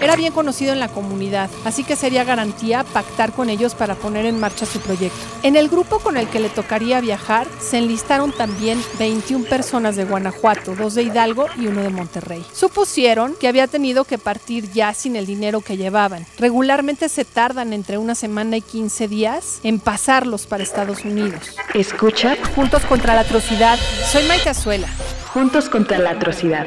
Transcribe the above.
Era bien conocido en la comunidad, así que sería garantía pactar con ellos para poner en marcha su proyecto. En el grupo con el que le tocaría viajar se enlistaron también 21 personas de Guanajuato, dos de Hidalgo y uno de Monterrey. Supusieron que había tenido que partir ya sin el dinero que llevaban. Regularmente se tardan entre una semana y 15 días en pasarlos para Estados Unidos. Escucha Juntos contra la atrocidad. Soy Maite Azuela. Juntos contra la atrocidad.